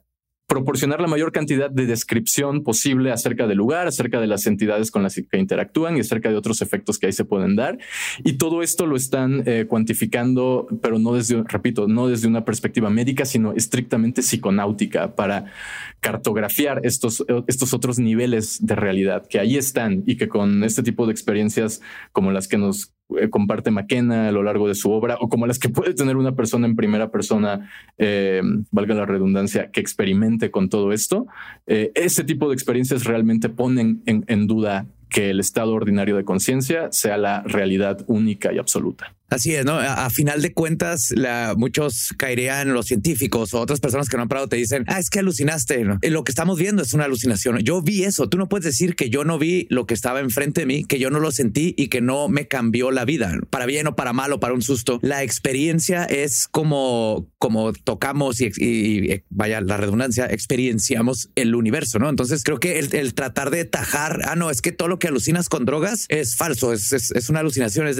Speaker 8: proporcionar la mayor cantidad de descripción posible acerca del lugar, acerca de las entidades con las que interactúan y acerca de otros efectos que ahí se pueden dar. Y todo esto lo están eh, cuantificando, pero no desde, repito, no desde una perspectiva médica, sino estrictamente psiconáutica para cartografiar estos, estos otros niveles de realidad que ahí están y que con este tipo de experiencias como las que nos eh, comparte McKenna a lo largo de su obra o como las que puede tener una persona en primera persona, eh, valga la redundancia, que experimente con todo esto, eh, ese tipo de experiencias realmente ponen en, en duda que el estado ordinario de conciencia sea la realidad única y absoluta.
Speaker 5: Así es, ¿no? A, final de cuentas, la, muchos caerían los científicos o otras personas que no han parado te dicen, ah, es que alucinaste. Lo que estamos viendo es una alucinación. Yo vi eso. Tú no puedes decir que yo no vi lo que estaba enfrente de mí, que yo no lo sentí y que no me cambió la vida, para bien o para mal o para un susto. La experiencia es como, como tocamos y, vaya la redundancia, experienciamos el universo, ¿no? Entonces creo que el, tratar de tajar, ah, no, es que todo lo que alucinas con drogas es falso, es, es, una alucinación, es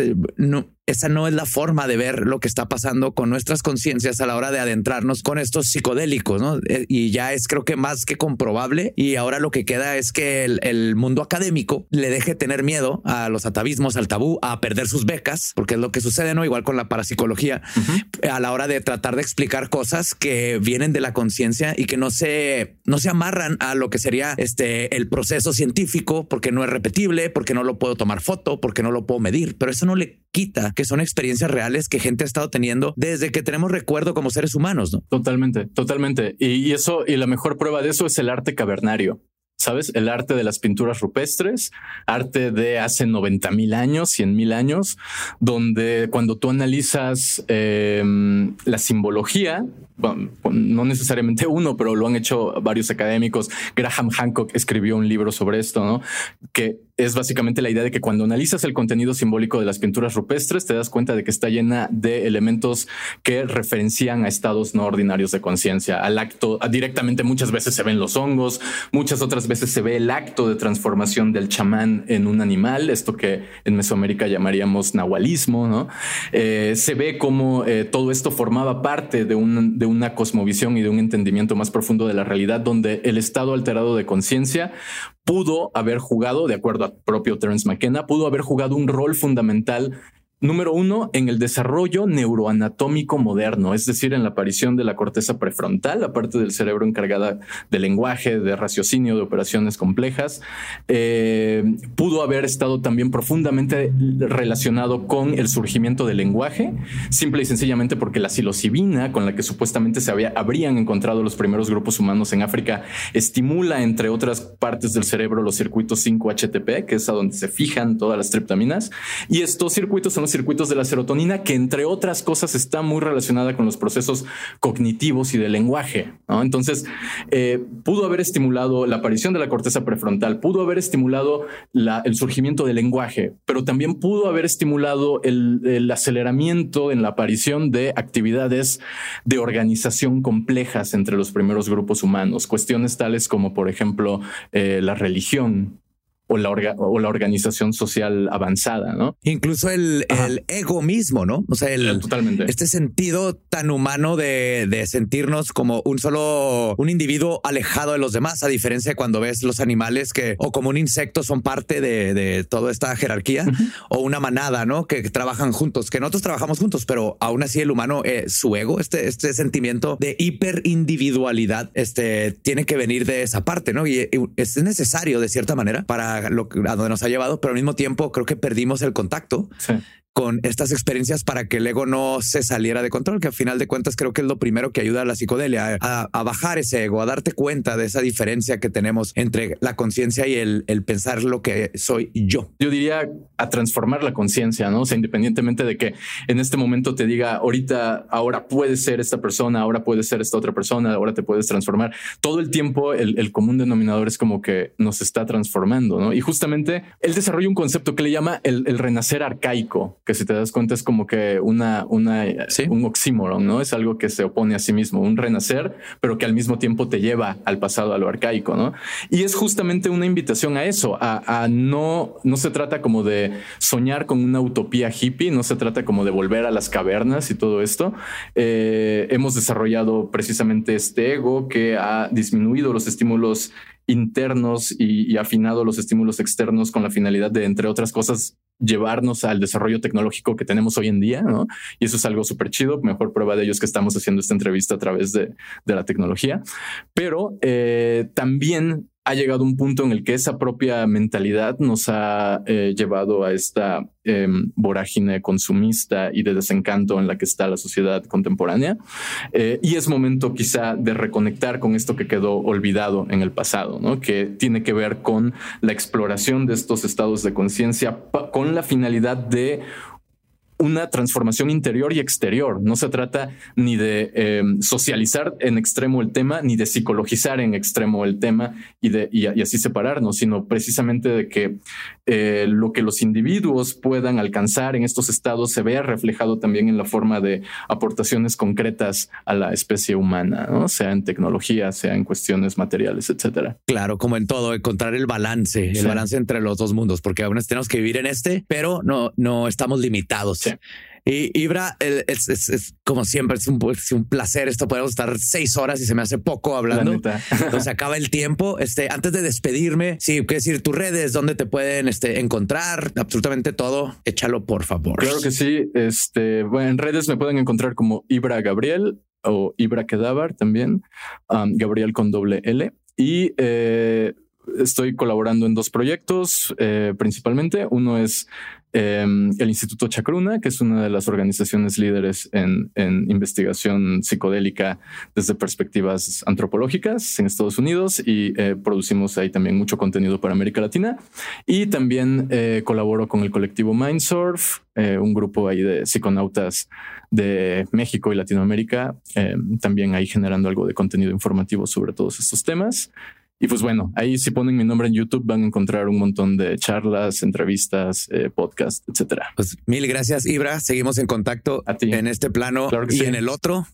Speaker 5: esa no es la forma de ver lo que está pasando con nuestras conciencias a la hora de adentrarnos con estos psicodélicos, ¿no? Eh, y ya es creo que más que comprobable y ahora lo que queda es que el, mundo académico le deje tener miedo a los atavismos, al tabú, a perder sus becas, porque es lo que sucede, ¿no? Igual con la parapsicología, a la hora de tratar de explicar cosas que vienen de la conciencia y que no se, no se amarran a lo que sería este, el proceso científico, porque no es repetible, porque no lo puedo tomar foto, porque no lo puedo medir, pero eso no le quita que son experiencias reales que gente ha estado teniendo desde que tenemos recuerdo como seres humanos, ¿no?
Speaker 8: Totalmente, totalmente. Y, eso, y la mejor prueba de eso es el arte cavernario. ¿sabes? El arte de las pinturas rupestres, arte de hace 90 mil años, 100 mil años, donde cuando tú analizas em, la simbología, no necesariamente uno, pero lo han hecho varios académicos. Graham Hancock escribió un libro sobre esto, ¿no? Que es básicamente la idea de que cuando analizas el contenido simbólico de las pinturas rupestres, te das cuenta de que está llena de elementos que referencian a estados no ordinarios de conciencia, al acto, directamente muchas veces se ven los hongos, muchas otras veces se ve el acto de transformación del chamán en un animal, esto que en Mesoamérica llamaríamos nahualismo, ¿no? Eh, se ve como eh, todo esto formaba parte de, un, de una cosmovisión y de un entendimiento más profundo de la realidad, donde el estado alterado de conciencia pudo haber jugado, de acuerdo a propio Terence McKenna, pudo haber jugado un rol fundamental Número uno, en el desarrollo neuroanatómico moderno, es decir, en la aparición de la corteza prefrontal, la parte del cerebro encargada de lenguaje, de raciocinio, de operaciones complejas. Eh, pudo haber estado también profundamente relacionado con el surgimiento del lenguaje, simple y sencillamente porque la psilocibina, con la que supuestamente se había, habrían encontrado los primeros grupos humanos en África, estimula, entre otras partes del cerebro, los circuitos 5-HTP, que es a donde se fijan todas las triptaminas. Y estos circuitos son los circuitos de la serotonina, que entre otras cosas está muy relacionada con los procesos cognitivos y de lenguaje. Entonces, eh, pudo haber estimulado la aparición de la corteza prefrontal, pudo haber estimulado el surgimiento del lenguaje, pero también pudo haber estimulado el, aceleramiento en la aparición de actividades de organización complejas entre los primeros grupos humanos, cuestiones tales como, por ejemplo, eh, la religión, o la, o la organización social avanzada, ¿no?
Speaker 5: Incluso el, el ego mismo, ¿no? O sea, el,
Speaker 8: Totalmente.
Speaker 5: este sentido tan humano de, de, sentirnos como un solo, un individuo alejado de los demás, a diferencia de cuando ves los animales que, o como un insecto, son parte de, de toda esta jerarquía, o una manada, ¿no? Que, trabajan juntos, que nosotros trabajamos juntos, pero aún así el humano, eh, su ego, este, este sentimiento de hiperindividualidad, este, tiene que venir de esa parte, ¿no? Y, y es necesario de cierta manera para lo, a donde nos ha llevado, pero al mismo tiempo creo que perdimos el contacto con estas experiencias para que el ego no se saliera de control, que al final de cuentas creo que es lo primero que ayuda a la psicodelia, a, bajar ese ego, a darte cuenta de esa diferencia que tenemos entre la conciencia y el, pensar lo que soy yo.
Speaker 8: Yo diría a transformar la conciencia, ¿no? O sea, independientemente de que en este momento te diga, ahorita, ahora puedes ser esta persona, ahora puedes ser esta otra persona, ahora te puedes transformar. Todo el tiempo el, común denominador es como que nos está transformando, ¿no? Y justamente él desarrolla un concepto que le llama el renacer arcaico que si te das cuenta es como que una, una un oxímoron, ¿no? Es algo que se opone a sí mismo, un renacer, pero que al mismo tiempo te lleva al pasado, a lo arcaico, ¿no? Y es justamente una invitación a eso, a, no, no se trata como de soñar con una utopía hippie, no se trata como de volver a las cavernas y todo esto. Eh, hemos desarrollado precisamente este ego que ha disminuido los estímulos internos y, afinado los estímulos externos con la finalidad de, entre otras cosas, llevarnos al desarrollo tecnológico que tenemos hoy en día, ¿no? Y eso es algo súper chido. Mejor prueba de ello es que estamos haciendo esta entrevista a través de, la tecnología. Pero eh, también ha llegado un punto en el que esa propia mentalidad nos ha eh, llevado a esta em, vorágine consumista y de desencanto en la que está la sociedad contemporánea. Eh, y es momento quizá de reconectar con esto que quedó olvidado en el pasado, ¿no? que tiene que ver con la exploración de estos estados de conciencia con la finalidad de una transformación interior y exterior. No se trata ni de em, socializar en extremo el tema, ni de psicologizar en extremo el tema y, de, y, así separarnos, sino precisamente de que eh, lo que los individuos puedan alcanzar en estos estados se vea reflejado también en la forma de aportaciones concretas a la especie humana, ¿no? sea en tecnología, sea en cuestiones materiales, etcétera.
Speaker 5: Claro, como en todo, encontrar el balance, el balance entre los dos mundos, porque aún tenemos que vivir en este, pero no, no estamos limitados. Y Ibra, es, como siempre, es un, un, placer esto. Podemos estar seis horas y se me hace poco hablando. Se acaba el tiempo. Este, antes de despedirme, sí, qué decir tus redes, dónde te pueden este, encontrar, absolutamente todo. Échalo, por favor.
Speaker 8: Claro que sí. Este, bueno, en redes me pueden encontrar como Ibra Gabriel o Ibra Kedavar también, um, Gabriel con doble L. Y eh, estoy colaborando en dos proyectos eh, principalmente. Uno es Em, el Instituto Chacruna, que es una de las organizaciones líderes en, investigación psicodélica desde perspectivas antropológicas en Estados Unidos y eh, producimos ahí también mucho contenido para América Latina. Y también eh, colaboro con el colectivo Mindsurf, eh, un grupo ahí de psiconautas de México y Latinoamérica, em, también ahí generando algo de contenido informativo sobre todos estos temas. Y pues bueno, ahí si ponen mi nombre en YouTube van a encontrar un montón de charlas, entrevistas, eh, podcasts, etcétera.
Speaker 5: Pues mil gracias, Ibra. Seguimos en contacto
Speaker 8: a ti.
Speaker 5: en este plano y en el otro.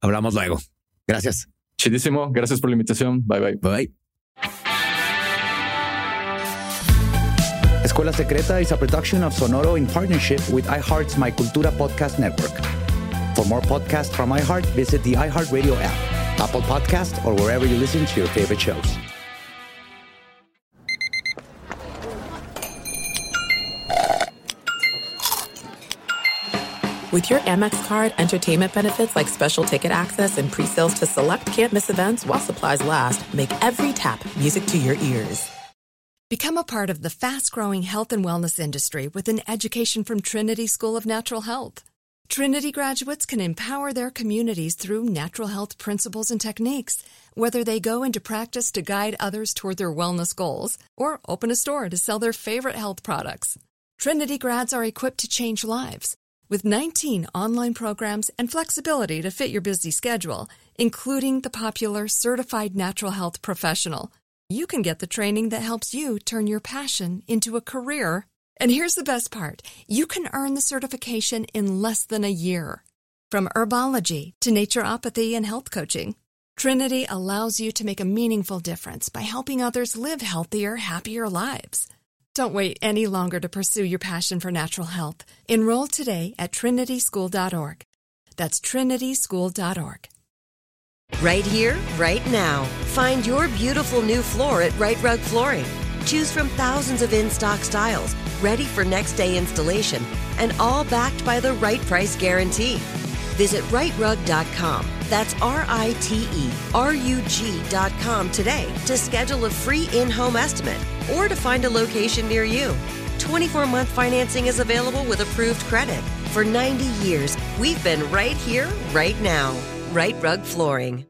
Speaker 5: Hablamos luego. Gracias.
Speaker 8: Chidísimo. Gracias por la invitación. Bye bye.
Speaker 5: Bye. Escuela Secreta is a production of Sonoro in partnership with iHeart's My Cultura podcast network. For more podcasts from iHeart, visit the iHeartRadio app. Apple Podcast, or wherever you listen to your favorite shows.
Speaker 1: With your Amex card, entertainment benefits like special ticket access and pre-sales to select campus events while supplies last, make every tap music to your ears.
Speaker 4: Become a part of the fast-growing health and wellness industry with an education from Trinity School of Natural Health. Trinity graduates can empower their communities through natural health principles and techniques, whether they go into practice to guide others toward their wellness goals or open a store to sell their favorite health products. Trinity grads are equipped to change lives. With 19 online programs and flexibility to fit your busy schedule, including the popular Certified Natural Health Professional, you can get the training that helps you turn your passion into a career. And here's the best part you can earn the certification in less than a year. From herbology to naturopathy and health coaching, Trinity allows you to make a meaningful difference by helping others live healthier, happier lives. Don't wait any longer to pursue your passion for natural health. Enroll today at trinityschool.org. That's trinityschool.org.
Speaker 9: Right here, right now. Find your beautiful new floor at Right Rug Flooring. Choose from thousands of in stock styles, ready for next day installation, and all backed by the right price guarantee. Visit rightrug.com. That's R I T E R U G.com today to schedule a free in home estimate or to find a location near you. 24 month financing is available with approved credit. For 90 years, we've been right here, right now. Right Rug Flooring.